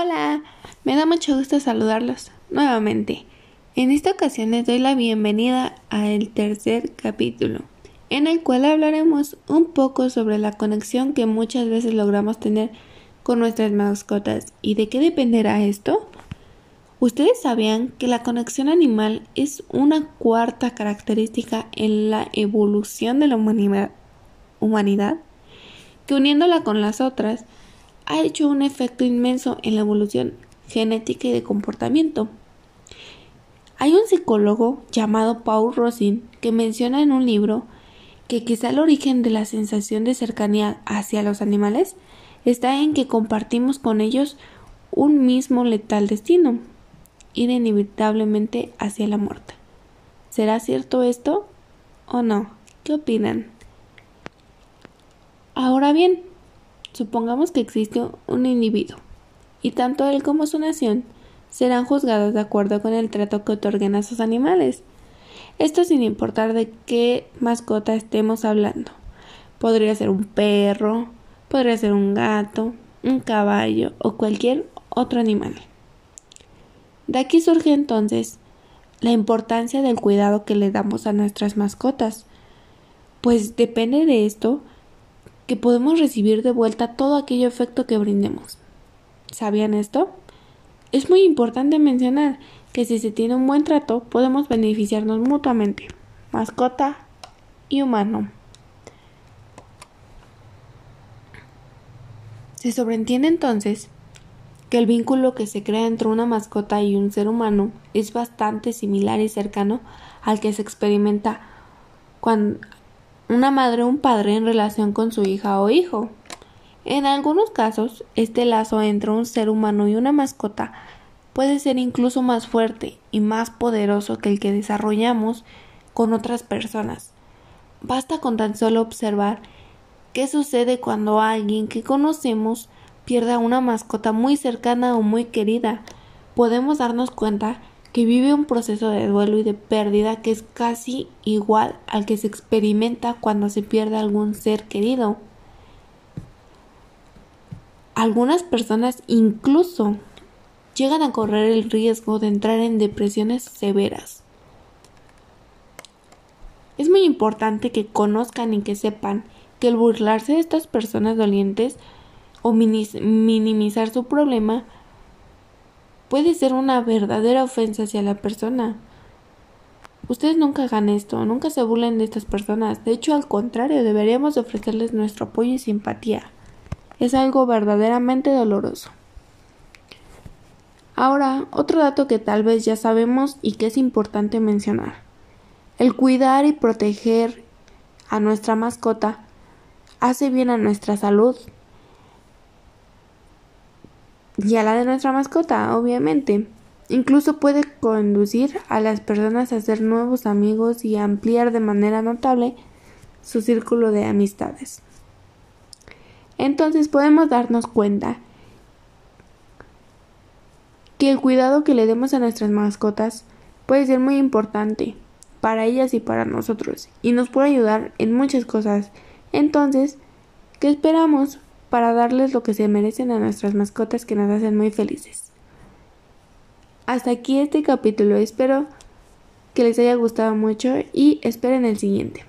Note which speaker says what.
Speaker 1: Hola, me da mucho gusto saludarlos nuevamente. En esta ocasión les doy la bienvenida al tercer capítulo, en el cual hablaremos un poco sobre la conexión que muchas veces logramos tener con nuestras mascotas y de qué dependerá esto. ¿Ustedes sabían que la conexión animal es una cuarta característica en la evolución de la humanidad? que uniéndola con las otras, ha hecho un efecto inmenso en la evolución genética y de comportamiento. Hay un psicólogo llamado Paul Rosin que menciona en un libro que quizá el origen de la sensación de cercanía hacia los animales está en que compartimos con ellos un mismo letal destino, ir inevitablemente hacia la muerte. ¿Será cierto esto o no? ¿Qué opinan? Ahora bien, supongamos que existe un individuo, y tanto él como su nación serán juzgados de acuerdo con el trato que otorguen a sus animales. Esto sin importar de qué mascota estemos hablando. Podría ser un perro, podría ser un gato, un caballo o cualquier otro animal. De aquí surge entonces la importancia del cuidado que le damos a nuestras mascotas, pues depende de esto que podemos recibir de vuelta todo aquello efecto que brindemos. ¿Sabían esto? Es muy importante mencionar que si se tiene un buen trato podemos beneficiarnos mutuamente, mascota y humano. Se sobreentiende entonces que el vínculo que se crea entre una mascota y un ser humano es bastante similar y cercano al que se experimenta cuando, una madre o un padre en relación con su hija o hijo. En algunos casos, este lazo entre un ser humano y una mascota puede ser incluso más fuerte y más poderoso que el que desarrollamos con otras personas. Basta con tan solo observar qué sucede cuando alguien que conocemos pierde a una mascota muy cercana o muy querida. Podemos darnos cuenta que vive un proceso de duelo y de pérdida que es casi igual al que se experimenta cuando se pierde algún ser querido. Algunas personas incluso llegan a correr el riesgo de entrar en depresiones severas. Es muy importante que conozcan y que sepan que el burlarse de estas personas dolientes o minimizar su problema puede ser una verdadera ofensa hacia la persona. Ustedes nunca hagan esto, nunca se burlen de estas personas. De hecho, al contrario, deberíamos ofrecerles nuestro apoyo y simpatía. Es algo verdaderamente doloroso. Ahora, otro dato que tal vez ya sabemos y que es importante mencionar. El cuidar y proteger a nuestra mascota hace bien a nuestra salud, y a la de nuestra mascota, obviamente. Incluso puede conducir a las personas a hacer nuevos amigos y ampliar de manera notable su círculo de amistades. Entonces podemos darnos cuenta que el cuidado que le demos a nuestras mascotas puede ser muy importante para ellas y para nosotros y nos puede ayudar en muchas cosas. Entonces, ¿qué esperamos? Para darles lo que se merecen a nuestras mascotas que nos hacen muy felices. Hasta aquí este capítulo, espero que les haya gustado mucho y esperen el siguiente.